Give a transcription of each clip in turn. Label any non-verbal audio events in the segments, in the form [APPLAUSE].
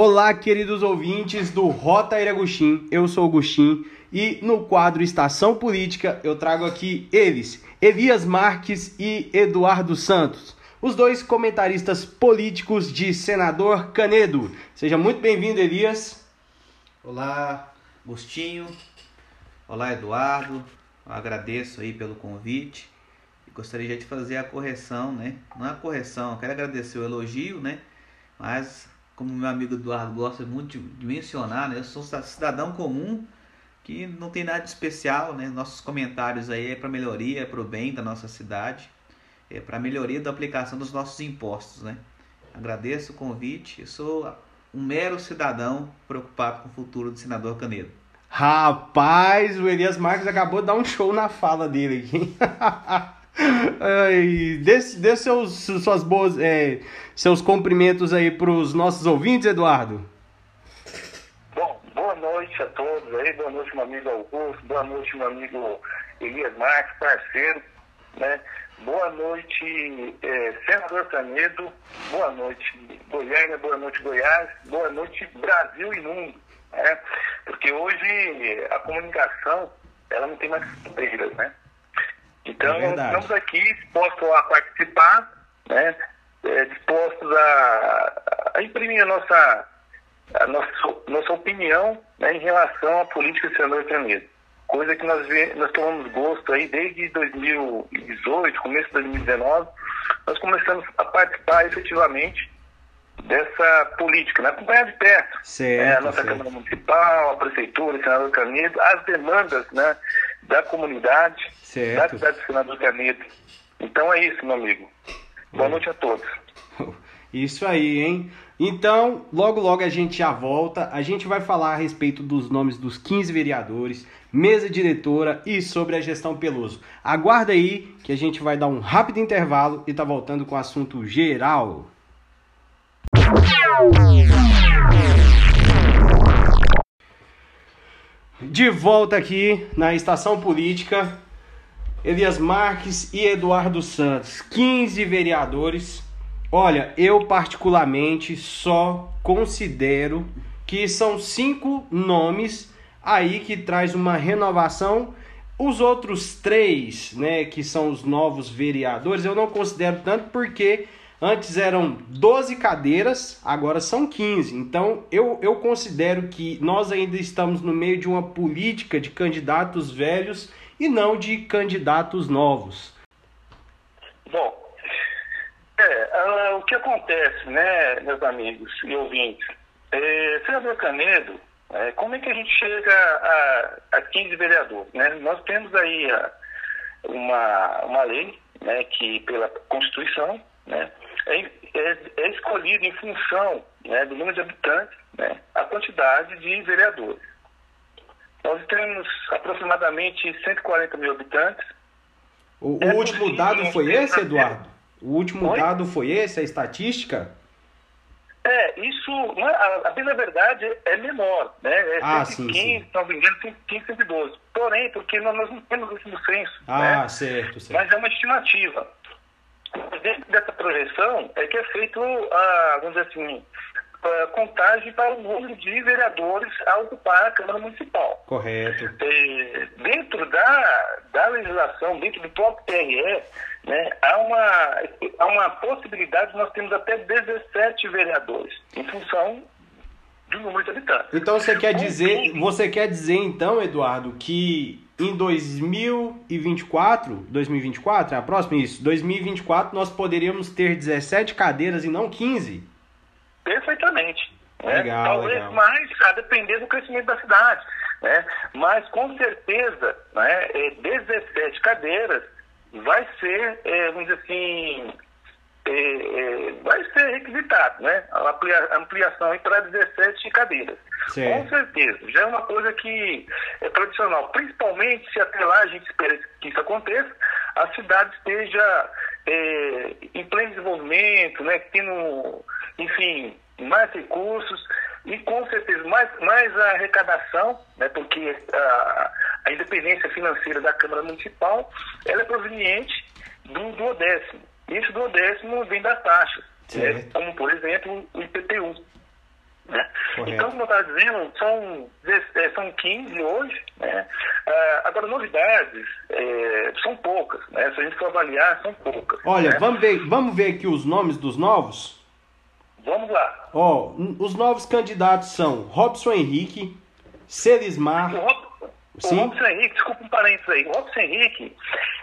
Olá, queridos ouvintes do Rota Iragustim. Eu sou o Gustim e no quadro Estação Política eu trago aqui eles, Elias Marques e Eduardo Santos, os dois comentaristas políticos de Senador Canedo. Seja muito bem-vindo, Elias. Olá, Gustinho. Olá, Eduardo. Eu agradeço aí pelo convite. E gostaria de fazer a correção, né? Não é a correção, eu quero agradecer o elogio, né? Mas como meu amigo Eduardo gosta muito de mencionar, né? Eu sou cidadão comum que não tem nada de especial, né? Nossos comentários aí é para melhoria, é para o bem da nossa cidade, é para melhoria da aplicação dos nossos impostos, né? Agradeço o convite. Eu sou um mero cidadão preocupado com o futuro do senador Canedo. Rapaz, o Elias Marques acabou de dar um show na fala dele aqui. [LAUGHS] Ai, dê, dê seus, suas boas, é, seus cumprimentos aí para os nossos ouvintes, Eduardo. Bom, boa noite a todos aí, boa noite meu amigo Augusto, boa noite meu amigo Elias Marques, parceiro, né? Boa noite, é, senador Canedo, boa noite Goiânia, boa noite Goiás, boa noite Brasil e mundo, né? Porque hoje a comunicação, ela não tem mais fronteiras, né? Então, é estamos aqui dispostos a participar, né? É, dispostos a, a, imprimir a nossa, a nossa, nossa opinião né, em relação à política do senador Canedo. Coisa que nós, nós tomamos gosto aí desde 2018, começo de 2019, nós começamos a participar efetivamente dessa política, né? acompanhar de perto certo, né? a nossa certo. Câmara Municipal, a Prefeitura, o Senador Canedo, as demandas né, da comunidade, Certo. da cidade do Senador Canedo. Então é isso, meu amigo. Boa noite a todos. [LAUGHS] Isso aí, hein? Então, logo logo a gente já volta. A gente vai falar a respeito dos nomes dos 15 vereadores, mesa diretora e sobre a gestão Peloso. Aguarda aí que a gente vai dar um rápido intervalo e tá voltando com o assunto geral. De volta aqui na estação política, Elias Marques e Eduardo Santos, 15 vereadores. Olha, eu particularmente só considero que são cinco nomes aí que traz uma renovação. Os outros três, né, que são os novos vereadores, eu não considero tanto porque antes eram 12 cadeiras, agora são 15. Então eu, eu considero que nós ainda estamos no meio de uma política de candidatos velhos e não de candidatos novos. Bom, é, uh, o que acontece, né, meus amigos e ouvintes? É, senador Canedo, é, como é que a gente chega a, a 15 vereadores? Né? Nós temos aí a, uma, uma lei né, que, pela Constituição, né, é, é, é escolhido em função né, do número de habitantes né, a quantidade de vereadores. Nós temos aproximadamente 140 mil habitantes. O, o É último dado foi esse, Eduardo? O último Oi? dado foi esse, a estatística? É, isso, é- a, a bem verdade, é menor, né? É Ah, 115, sim, sim. se não me engano, 115, 112. Porém, porque nós, nós não temos isso no censo, Ah, né? certo, certo. Mas é uma estimativa. Dentro dessa projeção é que é feito, a, vamos dizer assim, a contagem para o número de vereadores a ocupar a Câmara Municipal. Correto. É, dentro da, da legislação, dentro do próprio TRE, né, há, uma, há uma possibilidade de nós temos até 17 vereadores, em função do número de habitantes. Então você quer dizer, você quer dizer então, Eduardo, que em 2024, 2024 é a próxima isso, 2024 nós poderíamos ter 17 cadeiras e não 15? Perfeitamente. né? Legal, Talvez legal. mais a depender do crescimento da cidade. Né? Mas com certeza, né, é, 17 cadeiras vai ser, é, vamos dizer assim, é, vai ser requisitado, né? A amplia- ampliação para 17 cadeiras. Certo. Com certeza. Já é uma coisa que é tradicional. Principalmente se até lá a gente espera que isso aconteça, a cidade esteja é, em pleno desenvolvimento, né? Tendo, enfim, mais recursos e com certeza mais, mais a arrecadação, né? Porque a, a independência financeira da Câmara Municipal ela é proveniente do duodécimo. Isso do décimo vem das taxas, né? Como por exemplo o IPTU. Né? Então, como eu estava dizendo, são, é, são 15 hoje. Né? Ah, agora, novidades é, são poucas. Né? Se a gente for avaliar, são poucas. Olha, né? vamos, ver, vamos ver aqui os nomes dos novos? Vamos lá. Ó, os novos candidatos são Robson Henrique, Celismar. O, Rob, o Robson Henrique, desculpa um parênteses aí. O Robson Henrique,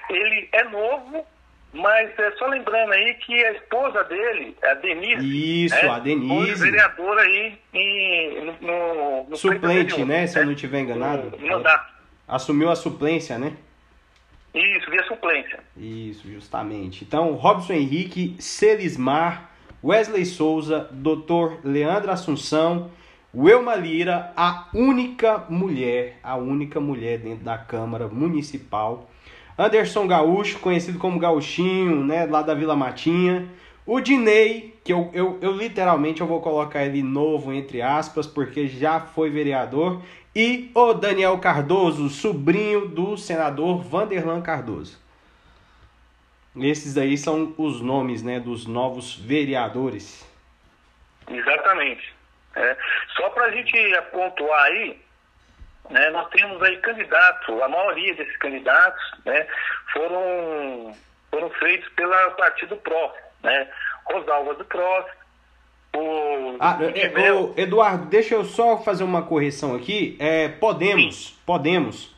ele é novo, mas é só lembrando aí que a esposa dele, a Denise. Isso, a Denise. Foi vereadora aí em, no, no Suplente, né? Se eu não estiver enganado. No mandato. Assumiu a suplência, né? Isso, via suplência. Isso, justamente. Então, Robson Henrique, Celismar, Wesley Souza, Dr. Leandro Assunção, Wilma Lira, a única mulher, a única mulher dentro da Câmara Municipal. Anderson Gaúcho, conhecido como Gauchinho, né, lá da Vila Matinha. O Dinei, que eu, eu, eu literalmente eu vou colocar ele novo, entre aspas, porque já foi vereador. E o Daniel Cardoso, sobrinho do senador Vanderlan Cardoso. Esses aí são os nomes né, dos novos vereadores. Exatamente. É. Só para a gente pontuar aí, né, nós temos aí candidatos, a maioria desses candidatos né, foram, foram feitos pelo Partido PRO. Né? Rosalva do PRO, o, ah, é, o Eduardo, deixa eu só fazer uma correção aqui. É, podemos, Sim. podemos.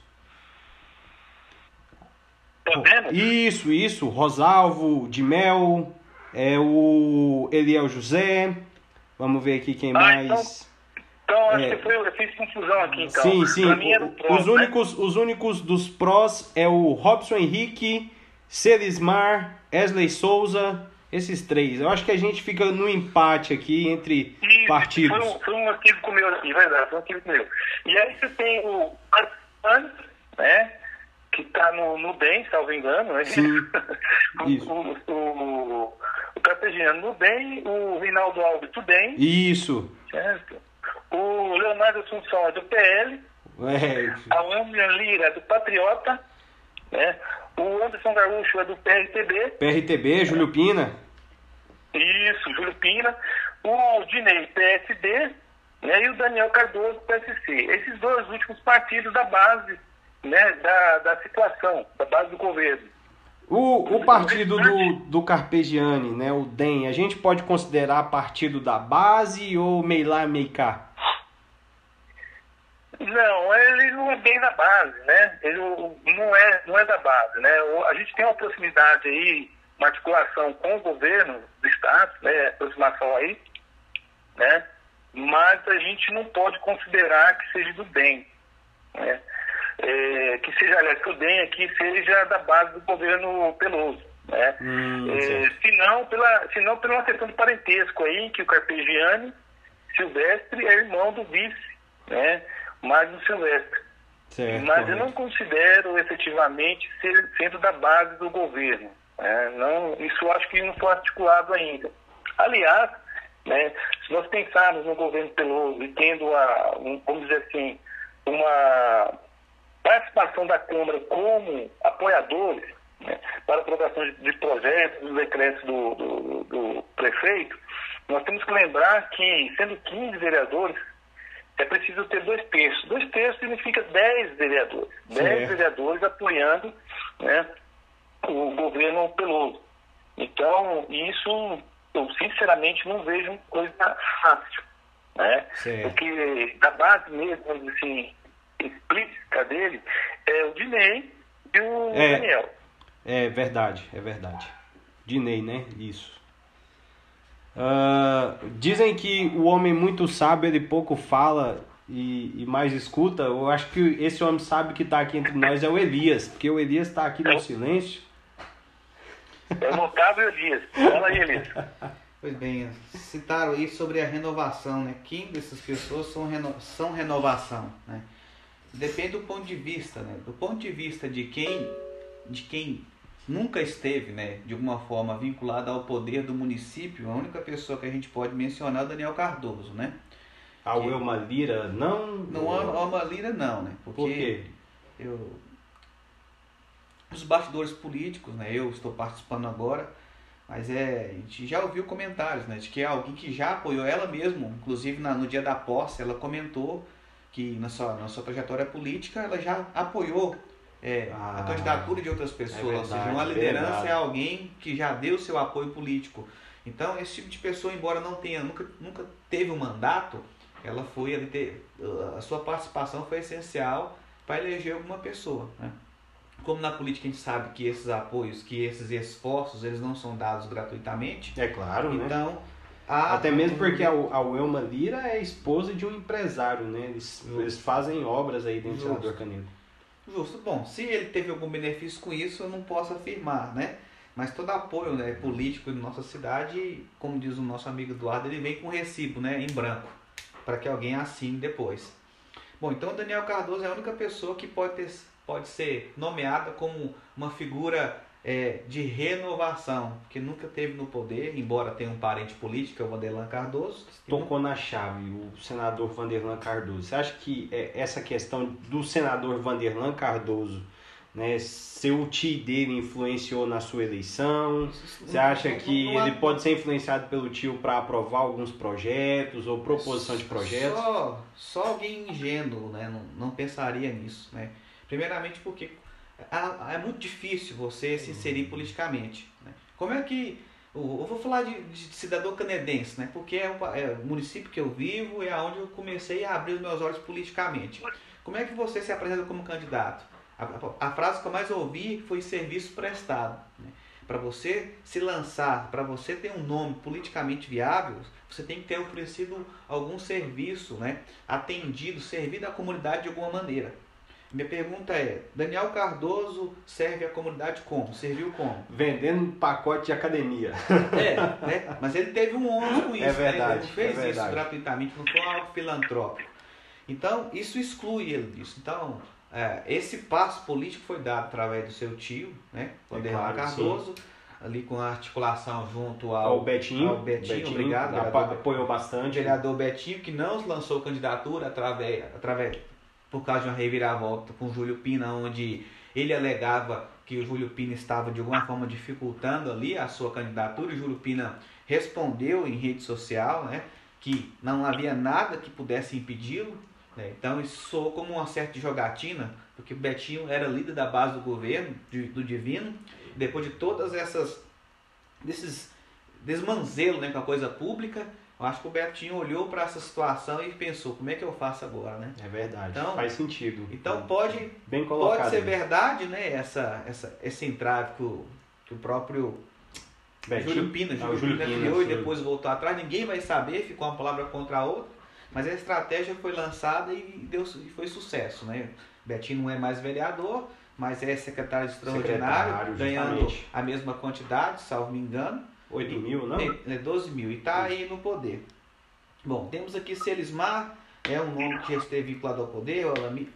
Podemos? Isso, isso. Rosalvo, de Mel, é, o Eliel José. Vamos ver aqui quem ah, mais. Então, então acho é. que foi, eu fiz confusão aqui então. Sim, sim. os, né? únicos, os únicos dos prós é o Robson Henrique, Celismar, Wesley Souza, esses três. Eu acho que a gente fica no empate aqui entre Isso, partidos. Foi um, foi um equívoco meu aqui, verdade, foi um equívoco meu. E aí você tem o Arpan, né? Que está no, no DEM, salvo engano, né? Sim. [LAUGHS] o, o, o, o Carpegiano no DEM, o Rinaldo Alves do DEM. Isso. Certo. O Leonardo Assunção é do PL. É. A William Lira é do Patriota. Né? O Anderson Gaúcho é do PRTB. PRTB, Júlio Pina. Isso, Júlio Pina. O Dinei, PSD. Né? E o Daniel Cardoso, PSC. Esses dois últimos partidos da base né? da, da situação, da base do governo. O, o partido do, do Carpegiani, né, o DEM, a gente pode considerar partido da base ou meio lá, meio cá? Não, ele não é bem da base, né? Ele não é, não é da base, né? A gente tem uma proximidade aí, uma articulação com o governo do Estado, né? Aproximação aí, né? Mas a gente não pode considerar que seja do bem, né? É, que seja, aliás, que o DEM aqui seja da base do governo Peloso. Né? Hum, é, se, não pela, se não pela uma questão de parentesco aí, que o Carpegiani Silvestre é irmão do vice, né? Magno Silvestre. Certo, Mas eu não considero efetivamente ser centro da base do governo. Né? Não, isso acho que não foi articulado ainda. Aliás, né, se nós pensarmos no governo Peloso e tendo, a, um, vamos dizer assim, uma participação da Câmara como apoiadores né, para aprovação de, de projetos, dos decretos do, do, do prefeito, nós temos que lembrar que, sendo 15 vereadores, é preciso ter dois terços. Dois terços significa 10 vereadores. Certo. 10 vereadores apoiando né, o governo Peloso. Então, isso eu sinceramente não vejo coisa fácil. Né? Porque da base mesmo, assim, explícita dele, é o Dinei e o É. Daniel. É verdade, é verdade. Dinei, né? Isso. Ah, dizem que o homem muito sábio, ele pouco fala e, e mais escuta. Eu acho que esse homem sábio que está aqui entre nós é o Elias, porque o Elias está aqui no silêncio. É o Otávio Dias. Fala aí, Elias. Pois bem, citaram aí sobre a renovação, né? Quem dessas pessoas são, reno... são renovação, né? Depende do ponto de vista, né? Do ponto de vista de quem, de quem nunca esteve, né, de alguma forma vinculado ao poder do município, a única pessoa que a gente pode mencionar é o Daniel Cardoso, né? A Wilma Lira, não. Não há uma lira não, né? Porque Por quê? eu os bastidores políticos, né? Eu estou participando agora, Mas é, a gente já ouviu comentários, né? De que é alguém que já apoiou ela mesma, inclusive na, no dia da posse, ela comentou que na sua, na sua trajetória política ela já apoiou é, Ah, a candidatura de outras pessoas. ou verdade, seja, uma liderança verdade. é alguém que já deu seu apoio político. Então, esse tipo de pessoa, embora não tenha, nunca, nunca teve um mandato, ela foi a sua participação foi essencial para eleger alguma pessoa. Né? Como na política a gente sabe que esses apoios, que esses esforços, eles não são dados gratuitamente, É claro, né? então a- Até mesmo porque a, a Wilma Lira é esposa de um empresário, né? Eles, eles fazem obras aí dentro do senador Canedo. Justo. Bom, se ele teve algum benefício com isso, eu não posso afirmar, né? Mas todo apoio né, político em nossa cidade, como diz o nosso amigo Eduardo, ele vem com recibo, né? Em branco, para que alguém assine depois. Bom, então Daniel Cardoso é a única pessoa que pode, ter, pode ser nomeada como uma figura é, de renovação, que nunca teve no poder, embora tenha um parente político, é o Vanderlan Cardoso. Tocou na chave o senador Vanderlan Cardoso. Você acha que é, essa questão do senador Vanderlan Cardoso, né, ser o tio dele influenciou na sua eleição? Você acha que ele pode ser influenciado pelo tio para aprovar alguns projetos ou proposição de projetos? Só, só alguém ingênuo né, não, não pensaria nisso. Né? Primeiramente porque é muito difícil você se inserir politicamente. Né? Como é que. Eu vou falar de, de cidadão canadense, né? porque é pa- é o município que eu vivo e é onde eu comecei a abrir os meus olhos politicamente. Como é que você se apresenta como candidato? A, a- a frase que eu mais ouvi foi serviço prestado. Né? Para você se lançar, para você ter um nome politicamente viável, você tem que ter oferecido algum serviço, né? atendido, servido à comunidade de alguma maneira. Minha pergunta é: Daniel Cardoso serve à comunidade como? Serviu como? Vendendo pacote de academia. É, né? Mas ele teve um ônus com [LAUGHS] isso, É né? verdade, Ele não fez é isso gratuitamente, não foi algo filantrópico. Então, isso exclui ele disso. Então, é, esse passo político foi dado através do seu tio, né? Vanderlan claro, Cardoso, ali com a articulação junto Ao ao, Betinho. ao Betinho, obrigado, apa- vereador. apoiou o bastante. vereador Betinho, que não lançou candidatura através, através por causa de uma reviravolta com Júlio Pina, onde ele alegava que o Júlio Pina estava de alguma forma dificultando ali a sua candidatura. O Júlio Pina respondeu em rede social né, que não havia nada que pudesse impedi-lo. né. Então isso soou como uma certa jogatina, porque Betinho era líder da base do governo, de- do Divino. Depois de todas essas desses desmanzelo né, com a coisa pública, eu acho que o Betinho olhou para essa situação e pensou, como é que eu faço agora, né? É verdade, Então- faz sentido. Então pode, Bem colocado. pode ser verdade, né, essa, essa, esse entrave que o, que o próprio Betinho? Júlio Pina, Ah, Júlio o Júlio Pina Pina, criou e depois voltou atrás, ninguém vai saber, ficou uma palavra contra a outra, mas a estratégia foi lançada e, deu, e foi sucesso, né? Betinho não é mais vereador, mas é secretário extraordinário, Secretário, ganhando a mesma quantidade, salvo me engano. 8 mil, não? É, é 12 mil e está aí no poder. Bom, temos aqui Selismar, é um nome que já esteve vinculado ao poder,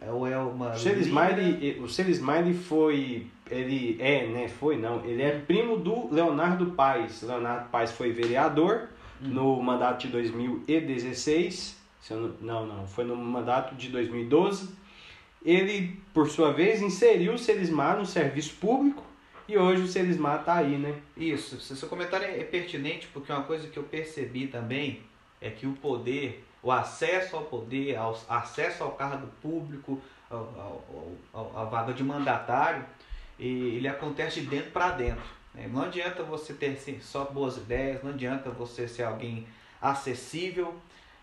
ou é uma. O Selismar, líder. ele, o Selismar, ele foi, ele é, né, foi não, ele é primo do Leonardo Paes. Leonardo Paes foi vereador Hum. no mandato de 2016, se eu não, não, não, foi no mandato de 2012. Ele, por sua vez, inseriu o Selismar no serviço público e hoje o Selismar está aí, né? Isso, seu comentário é é pertinente porque uma coisa que eu percebi também é que o poder, o acesso ao poder, ao acesso ao cargo público, à vaga de mandatário, ele acontece de dentro para dentro. né? Não adianta você ter assim, só boas ideias, não adianta você ser alguém acessível,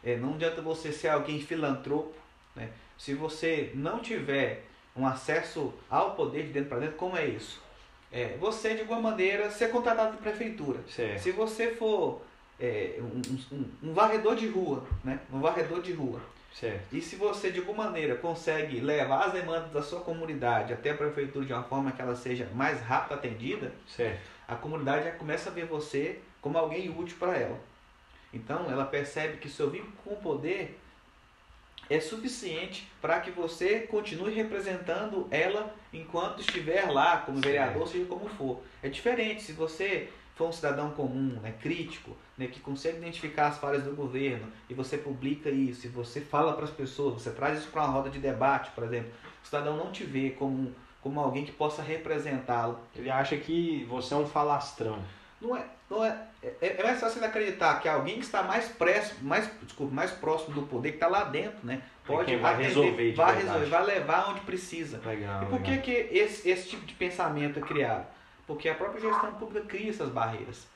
eh, não adianta você ser alguém filantropo. Né? Se você não tiver um acesso ao poder de dentro para dentro, como é isso? É, você, de alguma maneira, ser contratado da prefeitura. Certo. Se você for é, um, um- um varredor de rua, né? Um varredor de rua. Certo. E se você, de alguma maneira, consegue levar as demandas da sua comunidade até a prefeitura de uma forma que ela seja mais rápido atendida, Certo. a comunidade já começa a ver você como alguém útil para ela. Então, ela percebe que seu vínculo com o poder é suficiente para que você continue representando ela enquanto estiver lá, como vereador, seja como for. É diferente se você for um cidadão comum, né, crítico, né, que consegue identificar as falhas do governo e você publica isso, e você fala para as pessoas, você traz isso para uma roda de debate, por exemplo, o cidadão não te vê como, como alguém que possa representá-lo. Ele acha que você é um falastrão. não é, não é, é, é mais fácil acreditar que alguém que está mais, preso, mais, desculpa, mais próximo do poder, que está lá dentro, né? Pode vai atender, resolver, vai resolver, vai levar onde precisa. Legal, e por legal. que, esse, esse tipo de pensamento é criado? Porque a própria gestão pública cria essas barreiras.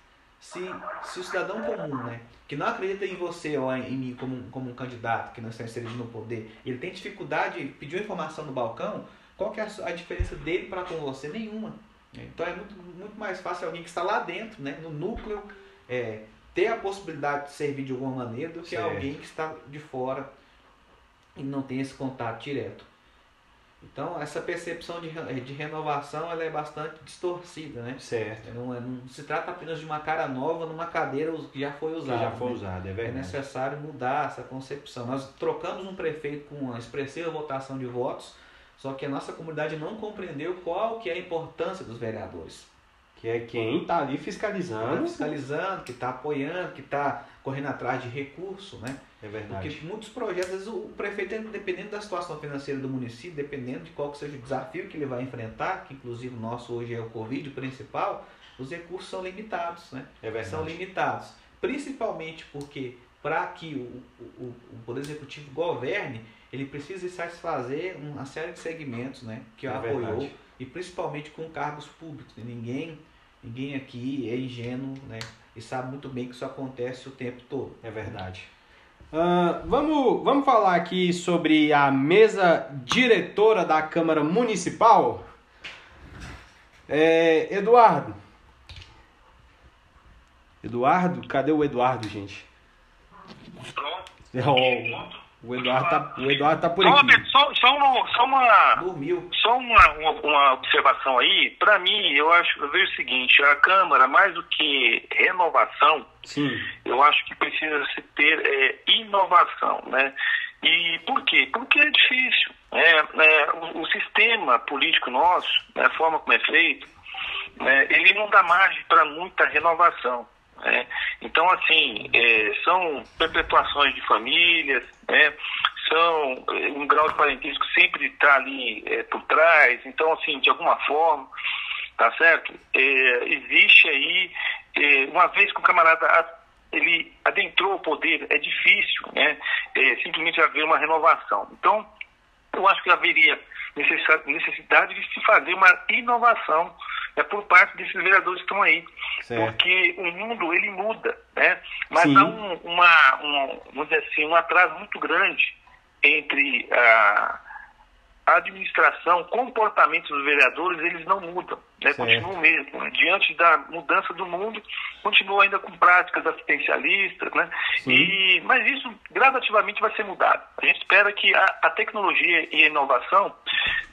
Se, se o cidadão comum, né, que não acredita em você ou em mim como, como um candidato que não está inserido no poder, ele tem dificuldade, pediu informação no balcão, qual que é a, a diferença dele para com você? Nenhuma. Então é muito, muito mais fácil alguém que está lá dentro, né, no núcleo, é, ter a possibilidade de servir de alguma maneira do que certo. alguém que está de fora e não tem esse contato direto. Então essa percepção de, de renovação ela é bastante distorcida, né? Certo. Não, é, não se trata apenas de uma cara nova numa cadeira que já foi usada. Que já foi né? usada, é verdade. É necessário mudar essa concepção. Nós trocamos um prefeito com uma expressiva votação de votos, só que a nossa comunidade não compreendeu qual que é a importância dos vereadores. Que é quem está ali fiscalizando. Tá fiscalizando, que está apoiando, que está correndo atrás de recurso, né? É verdade. Porque muitos projetos, às vezes o prefeito, dependendo da situação financeira do município, dependendo de qual que seja o desafio que ele vai enfrentar, que inclusive o nosso hoje é o Covid o principal, os recursos são limitados, né? É verdade. São limitados. Principalmente porque para que o, o, o Poder Executivo governe, ele precisa satisfazer uma série de segmentos né, que é apoiou, verdade. e principalmente com cargos públicos. Ninguém Ninguém aqui é ingênuo, né? E sabe muito bem que isso acontece o tempo todo. É verdade. Uh, vamos, vamos falar aqui sobre a mesa diretora da Câmara Municipal. É, Eduardo. Eduardo? Cadê o Eduardo, gente? Pronto. Oh. O Eduardo tá, o Eduardo tá por aqui. Só, só, uma, só uma, Dormiu. Só uma, uma, uma observação aí. Para mim, eu acho, eu vejo o seguinte: a Câmara, mais do que renovação, Sim. eu acho que precisa se ter é, inovação, né? E por quê? Porque é difícil. É, é o, o, sistema político nosso, né, a forma como é feito, né, ele não dá margem para muita renovação. Né? Então, assim, é, são perpetuações de famílias, né? são é, um grau de parentesco sempre está ali é, por trás, então, assim, de alguma forma, tá certo? É, existe aí, é, uma vez que o camarada ele adentrou o poder, é difícil, né? Simplesmente haver uma renovação. Então, eu acho que haveria necessidade de se fazer uma inovação é por parte desses vereadores que estão aí. Certo. Porque o mundo, ele muda, né? Mas Sim. há um, uma, um, vamos dizer assim, um atraso muito grande entre a, a administração, o comportamento dos vereadores, eles não mudam, né? continuam mesmo. Né? Diante da mudança do mundo, continuam ainda com práticas assistencialistas, né? E, mas isso gradativamente vai ser mudado. A gente espera que a, a tecnologia e a inovação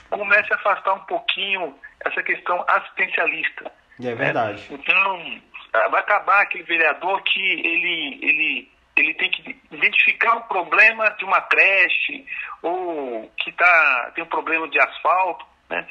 comece a afastar um pouquinho essa questão assistencialista. É verdade. Né? Então, ah, vai acabar aquele vereador que ele, ele, ele tem que identificar o problema de uma creche ou que tá, tem um problema de asfalto, né?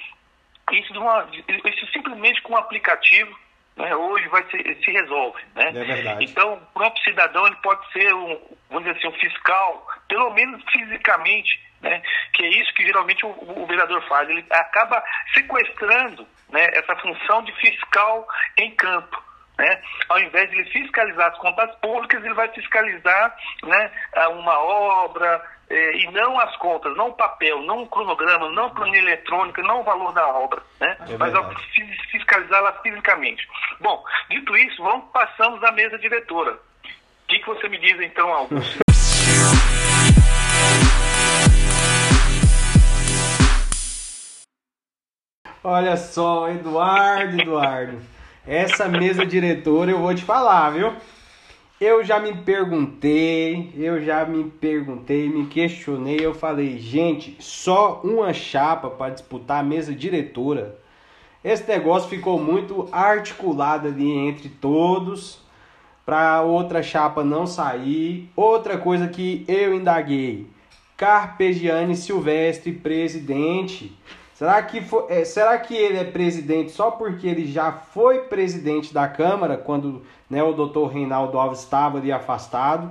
Isso, uma, isso simplesmente com um aplicativo né, hoje vai ser, se resolve. Né? É. Então, o próprio cidadão ele pode ser um, vamos dizer assim, um fiscal, pelo menos fisicamente, né? Que é isso que geralmente o, o vereador faz. Ele acaba sequestrando né, essa função de fiscal em campo. Né? Ao invés de ele fiscalizar as contas públicas, ele vai fiscalizar né, uma obra eh, e não as contas, não o papel, não o cronograma, não a planilha eletrônica, não o valor da obra, né? É mas fiscalizá-la fisicamente. Bom, dito isso, vamos passamos à mesa diretora. O que, que você me diz então, Augusto? [LAUGHS] Olha só, Eduardo, Eduardo. Essa mesa diretora eu vou te falar, viu? Eu já me perguntei, eu já me perguntei, me questionei, eu falei, gente, só uma chapa para disputar a mesa diretora. Esse negócio ficou muito articulado ali entre todos para outra chapa não sair. Outra coisa que eu indaguei, Carpegiani Silvestre, presidente. Será que, foi, é, será que ele é presidente só porque ele já foi presidente da Câmara quando né, o doutor Reinaldo Alves estava ali afastado?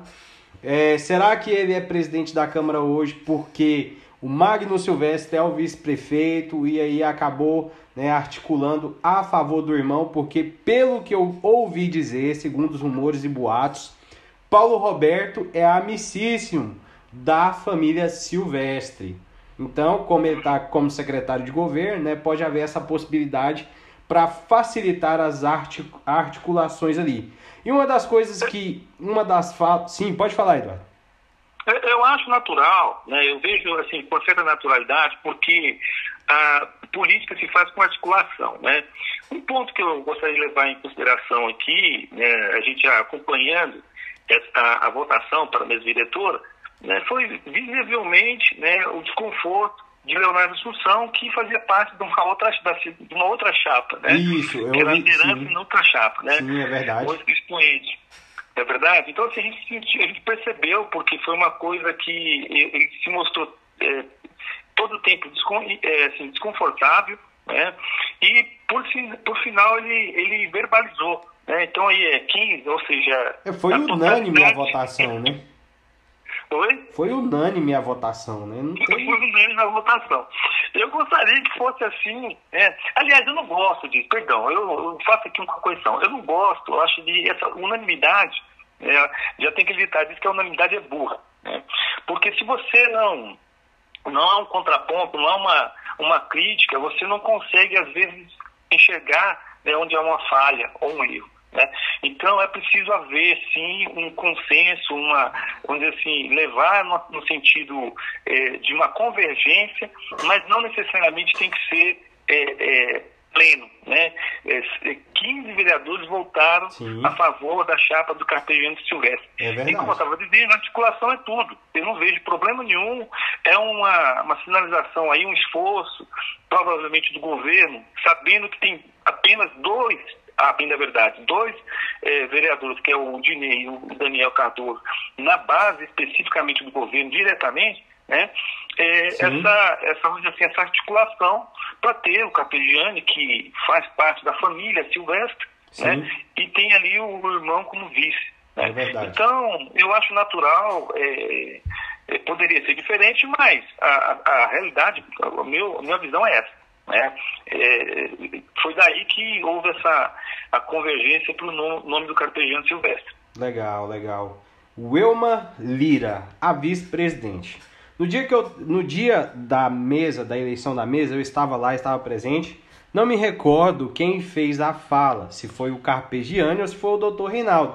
É, será que ele é presidente da Câmara hoje porque O Magno Silvestre é o vice-prefeito e aí acabou né, articulando a favor do irmão, porque pelo que eu ouvi dizer, segundo os rumores e boatos, Paulo Roberto é amicíssimo da família Silvestre. Então, como ele está como secretário de governo, né, pode haver essa possibilidade para facilitar as articulações ali. E uma das coisas que, uma das falas, sim, pode falar, Eduardo. Eu acho natural, né? Eu vejo assim com certa naturalidade, porque a política se faz com articulação, né? Um ponto que eu gostaria de levar em consideração aqui, né, a gente acompanhando a, a votação para a mesa diretora, né, foi visivelmente né, o desconforto de Leonardo Assunção, que fazia parte de uma outra, de uma outra chapa, né? Isso, eu que era liderança em outra chapa, né? Sim, é verdade. Outro expoente. É verdade? Então, assim, a gente, a gente percebeu, porque foi uma coisa que ele se mostrou é, todo o tempo descon, é, assim, desconfortável, né? E, por, por final, ele, ele verbalizou. Né? Então, aí é 15, ou seja... É, foi unânime a votação, né? Oi? Foi unânime a votação, né? Não tem... Foi unânime a votação. Eu gostaria que fosse assim. É. Aliás, eu não gosto disso, perdão, eu, eu, faço aqui uma correção. Eu não gosto, eu acho de essa unanimidade, é, já tem que evitar, diz que a unanimidade é burra. Né? Porque se você não não há um contraponto, não há uma, uma crítica, você não consegue, às vezes, enxergar né, onde há uma falha ou um erro. Né? Então é preciso haver sim um consenso, uma, vamos dizer assim, levar no, no sentido é, de uma convergência, mas não necessariamente tem que ser é, é, pleno. Né? 15 vereadores votaram sim. a favor da chapa do Carpegiano Silvestre. É e como eu estava dizendo, a articulação é tudo. Eu não vejo problema nenhum. É uma, uma sinalização aí, um esforço, provavelmente do governo, sabendo que tem apenas dois a bem da verdade, dois é, vereadores, que é o Dinei e o Daniel Cardoso, na base especificamente do governo, diretamente, né, é, essa, essa, assim, essa articulação para ter o Capegiani, que faz parte da família Silvestre, né, e tem ali o irmão como vice. Né? É então, eu acho natural, é, é, poderia ser diferente, mas a, a, a realidade, a, meu, a minha visão é essa. Né? É, foi daí que houve essa a convergência para o nome do cartejano Silvestre. Legal, legal. Wilma Lira, a vice-presidente. No dia que eu, no dia da mesa, da eleição da mesa, eu estava lá, estava presente. Não me recordo quem fez a fala, se foi o Carpegiani ou se foi o doutor Reinaldo.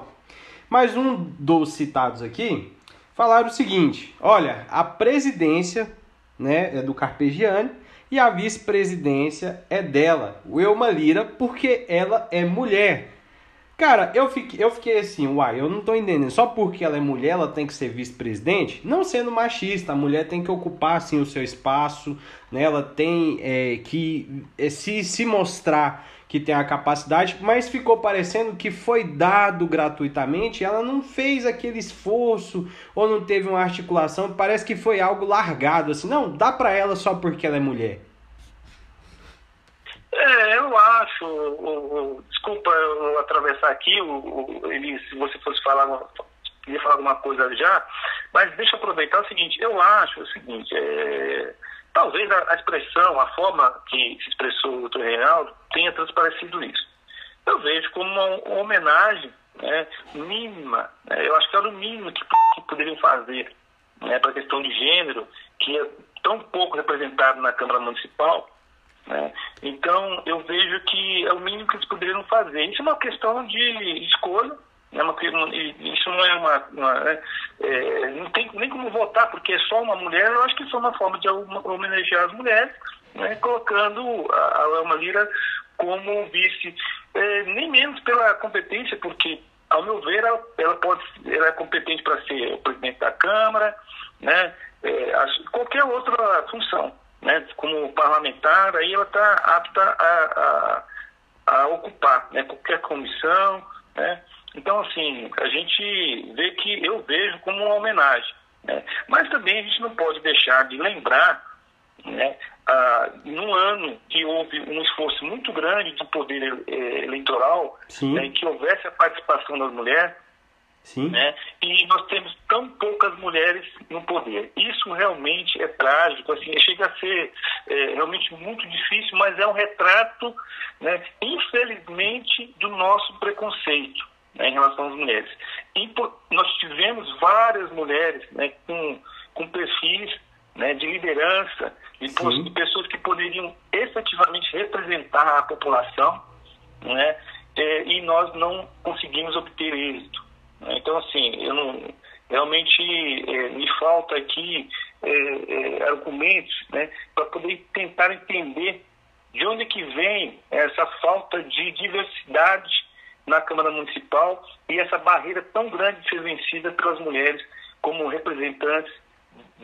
Mas um dos citados aqui falaram o seguinte: olha, a presidência né, é do Carpegiani e a vice-presidência é dela, Wilma Lira, porque ela é mulher. Cara, eu fiquei, eu fiquei assim, uai, eu não tô entendendo. Só porque ela é mulher, ela tem que ser vice-presidente? Não sendo machista, a mulher tem que ocupar, assim, o seu espaço, né? Ela tem é, que é, se, se mostrar que tem a capacidade, mas ficou parecendo que foi dado gratuitamente, ela não fez aquele esforço ou não teve uma articulação, parece que foi algo largado, assim, não, dá para ela só porque ela é mulher. É, eu acho, o, o, desculpa eu atravessar aqui, o, ele, se você fosse falar, queria falar alguma coisa já, mas deixa eu aproveitar o seguinte, eu acho o seguinte, é, Talvez a, a expressão, a forma que se expressou o doutor Reinaldo tenha transparecido isso. Eu vejo como uma, uma homenagem né, mínima, né, eu acho que era o mínimo que, que poderiam fazer né, para a questão de gênero, que é tão pouco representado na Câmara Municipal. Né? Então, eu vejo que é o mínimo que eles poderiam fazer. Isso é uma questão de escolha, é uma, isso não é uma. uma né, é, não tem nem como votar, porque é só uma mulher. Eu acho que isso é uma forma de homenagear as mulheres, né, colocando a, a Lama Lira como vice. É, nem menos pela competência, porque, ao meu ver, ela, ela pode, ela é competente para ser presidente da Câmara, né, é, qualquer outra função. Né, como parlamentar, aí ela está apta a, a, a ocupar né, qualquer comissão. Né, então, assim, a gente vê que eu vejo como uma homenagem. Né? Mas também a gente não pode deixar de lembrar, né, ah, no ano que houve um esforço muito grande do poder eh, eleitoral, né, que houvesse a participação das mulheres, Sim. Né? E nós temos tão poucas mulheres no poder. Isso realmente é trágico, assim, chega a ser é, realmente muito difícil, mas é um retrato, né, infelizmente, do nosso preconceito né, em relação às mulheres. E nós tivemos várias mulheres né, com, com perfis né, de liderança, de, de, pessoas que poderiam efetivamente representar a população, né, é, e nós não conseguimos obter êxito. Né? Então, assim, eu não, realmente é, me falta aqui é, é, argumentos né, para poder tentar entender de onde que vem essa falta de diversidade na Câmara Municipal e essa barreira tão grande de ser vencida pelas mulheres como representantes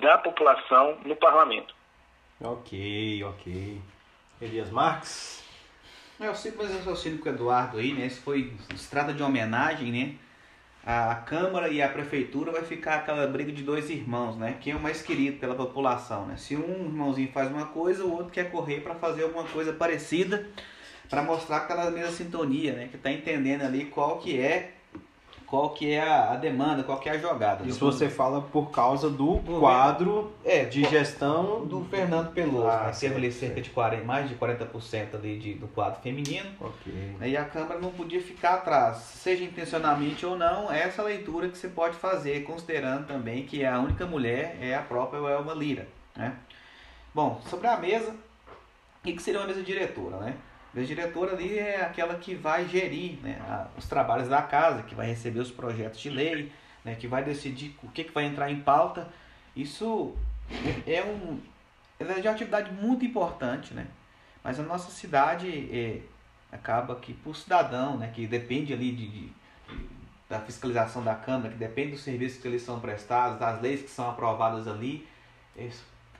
da população no parlamento. Ok, ok. Elias Marques? É, eu sei mais raciocínio com o Eduardo aí, né? Isso foi. Se trata de homenagem, né? A Câmara e a Prefeitura vai ficar aquela briga de dois irmãos, né? Quem é o mais querido pela população, né? Se um irmãozinho faz uma coisa, o outro quer correr para fazer alguma coisa parecida, para mostrar que tá na mesma sintonia, né? Que tá entendendo ali qual que é qual que é a, a, demanda, qual que é a jogada. Isso você fala por causa do, quadro é, de gestão do Fernando Peloso, ah, né? teve ali cerca de 40, mais de 40% ali de, do quadro feminino. Okay. E a Câmara não podia ficar atrás, seja intencionalmente ou não, essa leitura que você pode fazer, considerando também que a única mulher é a própria Elma Lira. Né? Bom, sobre a mesa, o que seria uma mesa diretora, né? A diretora ali é aquela que vai gerir né, a, os trabalhos da casa, que vai receber os projetos de lei, né, que vai decidir o que, que vai entrar em pauta. Isso é, um, é uma atividade muito importante, né? mas a nossa cidade é, acaba que, por cidadão, né, que depende ali de, de, da fiscalização da Câmara, que depende dos serviços que eles são prestados, das leis que são aprovadas ali,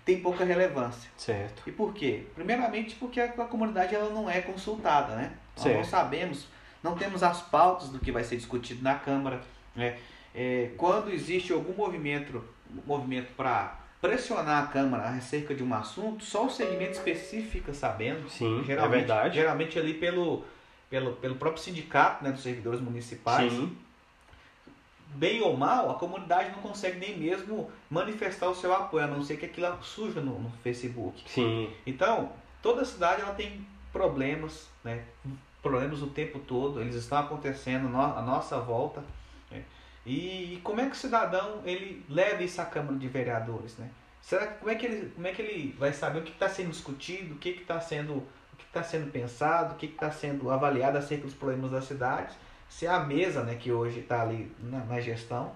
tem pouca relevância. Certo. E por quê? Primeiramente porque a, a comunidade ela não é consultada, né? Nós certo. não sabemos, não temos as pautas do que vai ser discutido na Câmara. Né? É, quando existe algum movimento, movimento para pressionar a Câmara acerca de um assunto, só o segmento específico fica sabendo. Sim, é geralmente, é verdade. Geralmente ali pelo, pelo, pelo próprio sindicato né, dos servidores municipais. Sim bem ou mal, a comunidade não consegue nem mesmo manifestar o seu apoio, a não ser que aquilo suja no, no Facebook. Sim. Então, toda cidade ela tem problemas, né? problemas o tempo todo, eles estão acontecendo à nossa volta. Né? E, e, como é que o cidadão ele leva isso à Câmara de Vereadores? Né? Será que, como, é que ele, como é que ele vai saber o que está sendo discutido, o que está sendo, o que está sendo pensado, o que está sendo avaliado acerca dos problemas da cidade? Se a mesa, né, que hoje está ali na, na, gestão,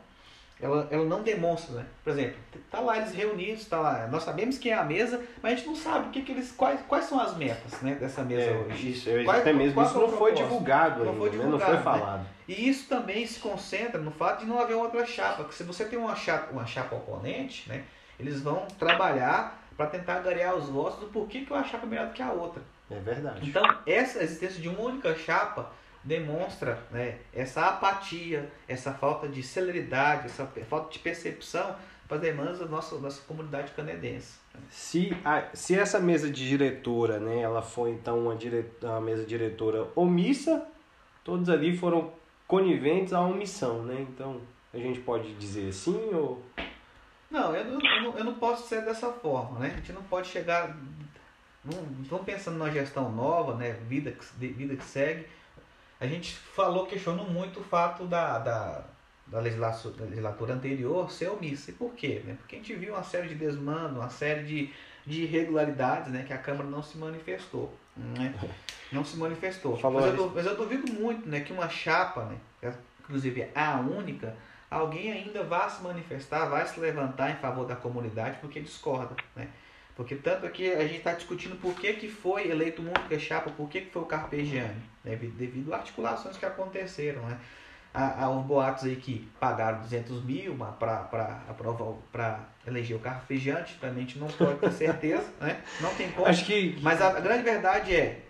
ela, ela não demonstra, né? Por exemplo, tá lá eles reunidos, tá lá, nós sabemos quem é a mesa, mas a gente não sabe o que, que eles, quais, quais são as metas, né, dessa mesa é, hoje. Isso, eu, quais, até mesmo isso não foi divulgado, não ainda, foi divulgado, né? não foi falado. Né? E isso também se concentra no fato de não haver outra chapa, que se você tem uma chapa, uma chapa oponente, né, eles vão trabalhar para tentar ganhar os votos do porquê que uma chapa é melhor do que a outra. É verdade. Então, essa existência de uma única chapa demonstra né, essa apatia, essa falta de celeridade, essa falta de percepção para as demandas da nossa, nossa comunidade canadense. Se, a, se essa mesa de diretora, né, ela foi então uma, dire, uma mesa diretora omissa, todos ali foram coniventes à omissão, né? Então, a gente pode dizer assim ou... Não, eu não, eu não, eu não posso ser dessa forma, né? A gente não pode chegar... Não, pensando numa gestão nova, né? Vida que, vida que segue a gente falou, questionou muito o fato da, da, da, legislatura, da legislatura anterior ser omissa. E por quê? Né? Porque a gente viu uma série de desmandos, uma série de, de irregularidades né, que a Câmara não se manifestou. Né? Não se manifestou. Mas eu, mas eu, duvido muito né, que uma chapa, né, inclusive é a única, alguém ainda vá se manifestar, vai se levantar em favor da comunidade porque discorda. Né? Porque tanto aqui a gente está discutindo por que, que foi eleito o Múnica Chapa, por que, que foi o Carpegiani, né? devido a articulações que aconteceram. Né? Há, há uns boatos aí que pagaram 200 mil para eleger o Carpegiani, também a gente não pode ter certeza, né? não tem como. Acho que... Mas a grande verdade é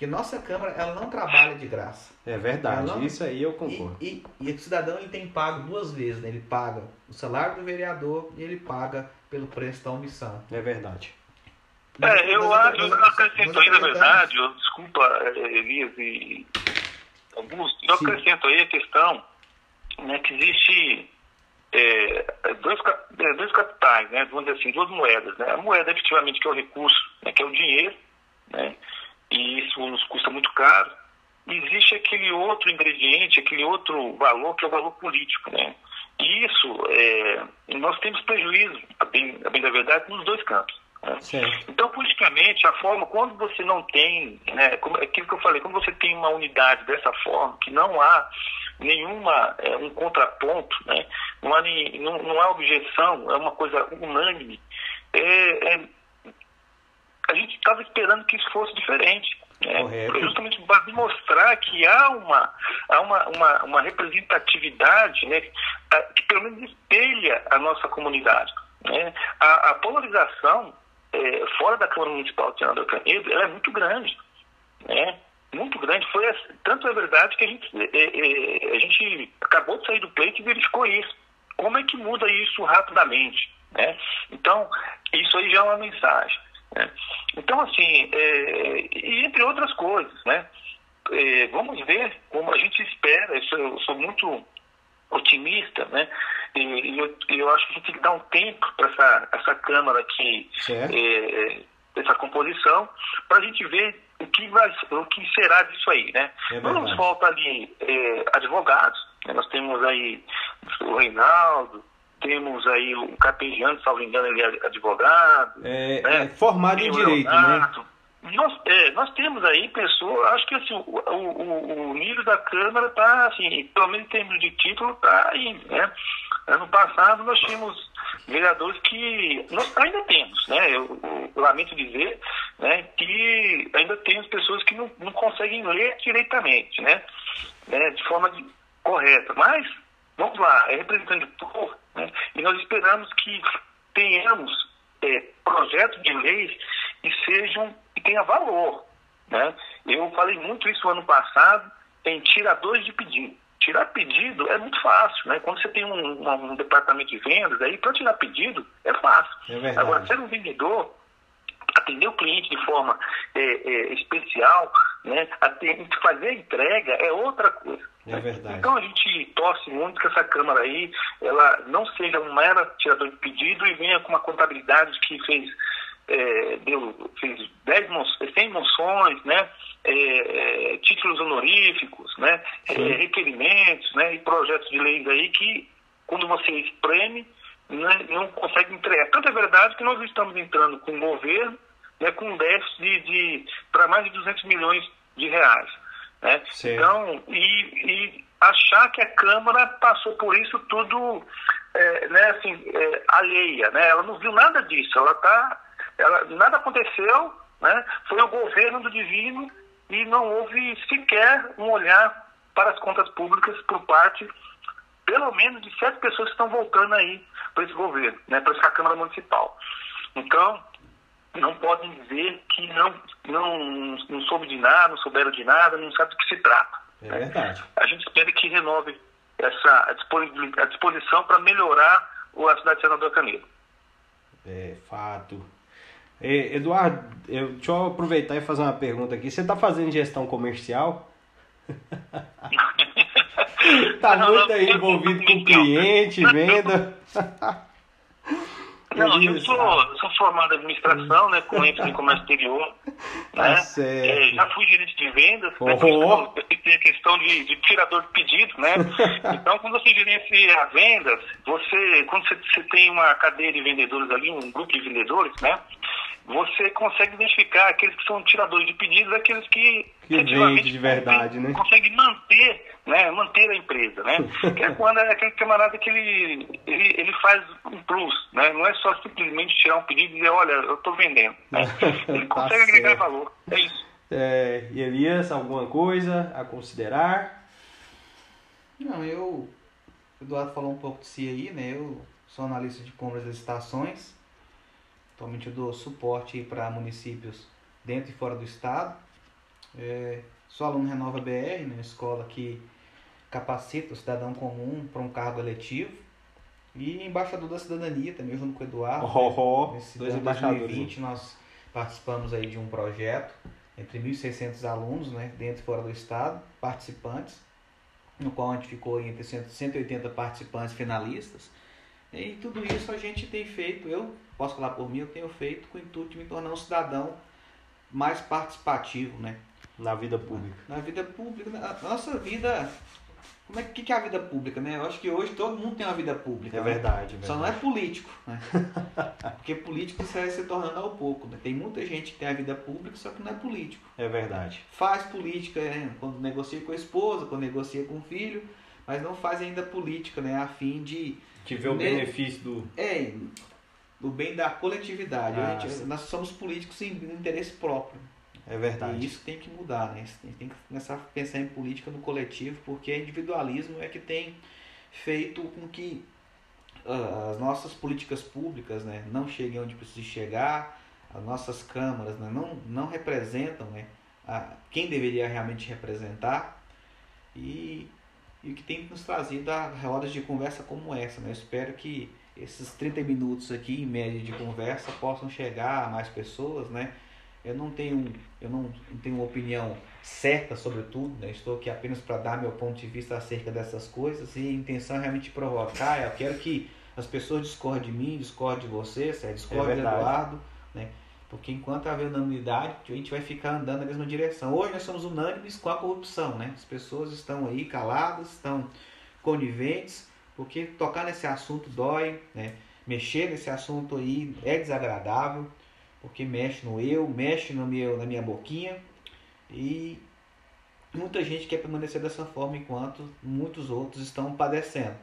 que nossa Câmara ela não trabalha de graça. É verdade, não... isso aí eu concordo. E, e, e o cidadão ele tem pago duas vezes, né? ele paga o salário do vereador e ele paga pelo preço da omissão. É verdade. É, eu, acho, eu acrescento aí, na verdade, eu, desculpa, Elias e alguns, eu acrescento aí a questão né, que existe é, dois, é, dois capitais, né, vamos dizer assim, duas moedas. Né? A moeda, efetivamente, que é o recurso, né, que é o dinheiro, né, e isso nos custa muito caro. E existe aquele outro ingrediente, aquele outro valor, que é o valor político. Né? E isso, é, nós temos prejuízo, a bem, a bem da verdade, nos dois campos. Né? Então, politicamente, a forma, quando você não tem, né, como, aquilo que eu falei, quando você tem uma unidade dessa forma, que não há nenhuma é, um contraponto, né? não, há nem, não, não há objeção, é uma coisa unânime. É, é, a gente estava esperando que isso fosse diferente. Né? Justamente para demonstrar que há uma, há uma, uma, uma representatividade né? que pelo menos espelha a nossa comunidade. Né? A, a polarização é, fora da Câmara Municipal de Senador Canedo ela é muito grande. Né? muito grande. Foi assim, tanto é verdade que a gente, é, é, a gente acabou de sair do pleito e verificou isso. Como é que muda isso rapidamente? Né? Então, isso aí já é uma mensagem. Né? Então, assim, é, e entre outras coisas, né? É, vamos ver como a gente espera. Eu sou, eu sou muito otimista, né? E, e eu, eu, acho que a gente tem que dar um tempo para essa, essa Câmara aqui, é, essa composição, para a gente ver o que, vai, o que será disso aí, né? É nos falta ali é, advogados, né? nós temos aí o Reinaldo, temos aí o Capejano, salvo engano, ele é advogado. É, né? é formado em direito, Leonardo. né? Nós, é, nós temos aí pessoas, acho que assim, o, o, o nível da Câmara está, assim, pelo menos em termos de título, está aí, né? Ano passado nós tínhamos vereadores que nós ainda temos, né? Eu, eu, lamento dizer, né, que ainda temos pessoas que não, não conseguem ler diretamente, né? né de forma de, correta. Mas, vamos lá, é representante do povo, né? E nós esperamos que tenhamos é, projetos de leis que sejam, que tenha valor, né? Eu falei muito isso ano passado em tiradores de pedido tirar pedido é muito fácil, né? Quando você tem um, um departamento de vendas, aí para tirar pedido é fácil. É Agora, ser um vendedor, atender o cliente de forma é, é, especial, né? Fazer entrega é outra coisa. É verdade. Então a gente torce muito que essa Câmara aí, ela não seja um mero tirador de pedido e venha com uma contabilidade que fez é, deu, fez 10 100 moções, né, é, é, títulos honoríficos, né, é, requerimentos né, e projetos de leis aí que, quando você espreme, né, não consegue entregar. Tanto é verdade que nós estamos entrando com o governo né, com um déficit de, de para mais de 200 milhões de reais. Né? Então, e, e, achar que a Câmara passou por isso tudo é, né, assim, é, alheia. Né? Ela não viu nada disso, ela está ela, nada aconteceu, né? foi o governo do divino e não houve sequer um olhar para as contas públicas por parte, pelo menos, de sete pessoas que estão voltando aí para esse governo, né? para essa Câmara Municipal. Então, não podem dizer que não, não, não soube de nada, não souberam de nada, não sabe do que se trata. É né? verdade. A gente espera que renove essa a disposição para melhorar a cidade de Senador Canedo. É fato. Eduardo, eu, deixa eu aproveitar e fazer uma pergunta aqui. Você está fazendo gestão comercial? [LAUGHS] tá muito aí envolvido com cliente, venda. [LAUGHS] Não, eu sou, sou formado em administração, né, com ênfase em comércio exterior. [LAUGHS] Tá né? É, já fui gerente de vendas, oh. né, questão, tem a questão de, de, tirador de pedido, né? [LAUGHS] então, quando você gerencia vendas, você, quando você, você tem uma cadeia de vendedores ali, um grupo de vendedores, né? Você consegue identificar aqueles que são tiradores de pedidos, aqueles que, que efetivamente de verdade, conseguem, né? conseguem manter, né, manter a empresa, né? [LAUGHS] que é quando é aquele camarada que ele, ele, ele faz um plus, né? Não é só simplesmente tirar um pedido e dizer, olha, eu estou vendendo. Né? [LAUGHS] Ele tá consegue certo. agregar valor. É isso. É, Elias, alguma coisa a considerar? Não, eu. O Eduardo falou um pouco de si aí, né? Eu sou analista de compras e licitações Atualmente eu dou suporte para municípios dentro e fora do estado. É, sou aluno Renova BR, né, escola que capacita o cidadão comum para um cargo eletivo. E embaixador da cidadania também, junto com o Eduardo. Oh, oh, Nesse dois ano 2020 nós participamos aí de um projeto entre 1.600 alunos, né, dentro e fora do estado, participantes. no qual a gente ficou entre 180 participantes finalistas. E tudo isso a gente tem feito, eu posso falar por mim, eu tenho feito com o intuito de me tornar um cidadão mais participativo, né? Na vida pública. Na vida pública, na nossa vida. Como é que, que é a vida pública, né? Eu acho que hoje todo mundo tem uma vida pública. É né? verdade, é Só não é verdade. político, né? [LAUGHS] Porque político isso vai se tornando ao pouco, né? Tem muita gente que tem a vida pública, só que não é político. É verdade. Faz política, né? Quando negocia com a esposa, quando negocia com o filho, mas não faz ainda política, né? A fim de Vê o Ne- benefício do. é, do bem da coletividade. Ah, gente- nós somos políticos sem interesse próprio. É verdade. E isso tem que mudar, né? A gente tem que começar a pensar em política no coletivo, porque individualismo é que tem feito com que ah, as nossas políticas públicas né, não cheguem onde precisam chegar, as nossas câmaras né, não, não representam né, a, quem deveria realmente representar e, e o que tem nos trazido a rodas de conversa como essa. Né? Eu espero que esses 30 minutos aqui, em média, de conversa possam chegar a mais pessoas, né? Eu não tenho, eu não tenho uma opinião certa sobre tudo, né? Estou aqui apenas para dar meu ponto de vista acerca dessas coisas e a intenção é realmente provocar. Eu quero que as pessoas discordem de mim, discordem de você, Sérgio, discordem do verdade. Eduardo, né? Porque enquanto haver unanimidade, a gente vai ficar andando na mesma direção. Hoje nós somos unânimes com a corrupção, né? As pessoas estão aí caladas, estão coniventes, porque tocar nesse assunto dói, né? Mexer nesse assunto aí é desagradável, porque mexe no eu, mexe no meu, na minha boquinha e muita gente quer permanecer dessa forma enquanto muitos outros estão padecendo.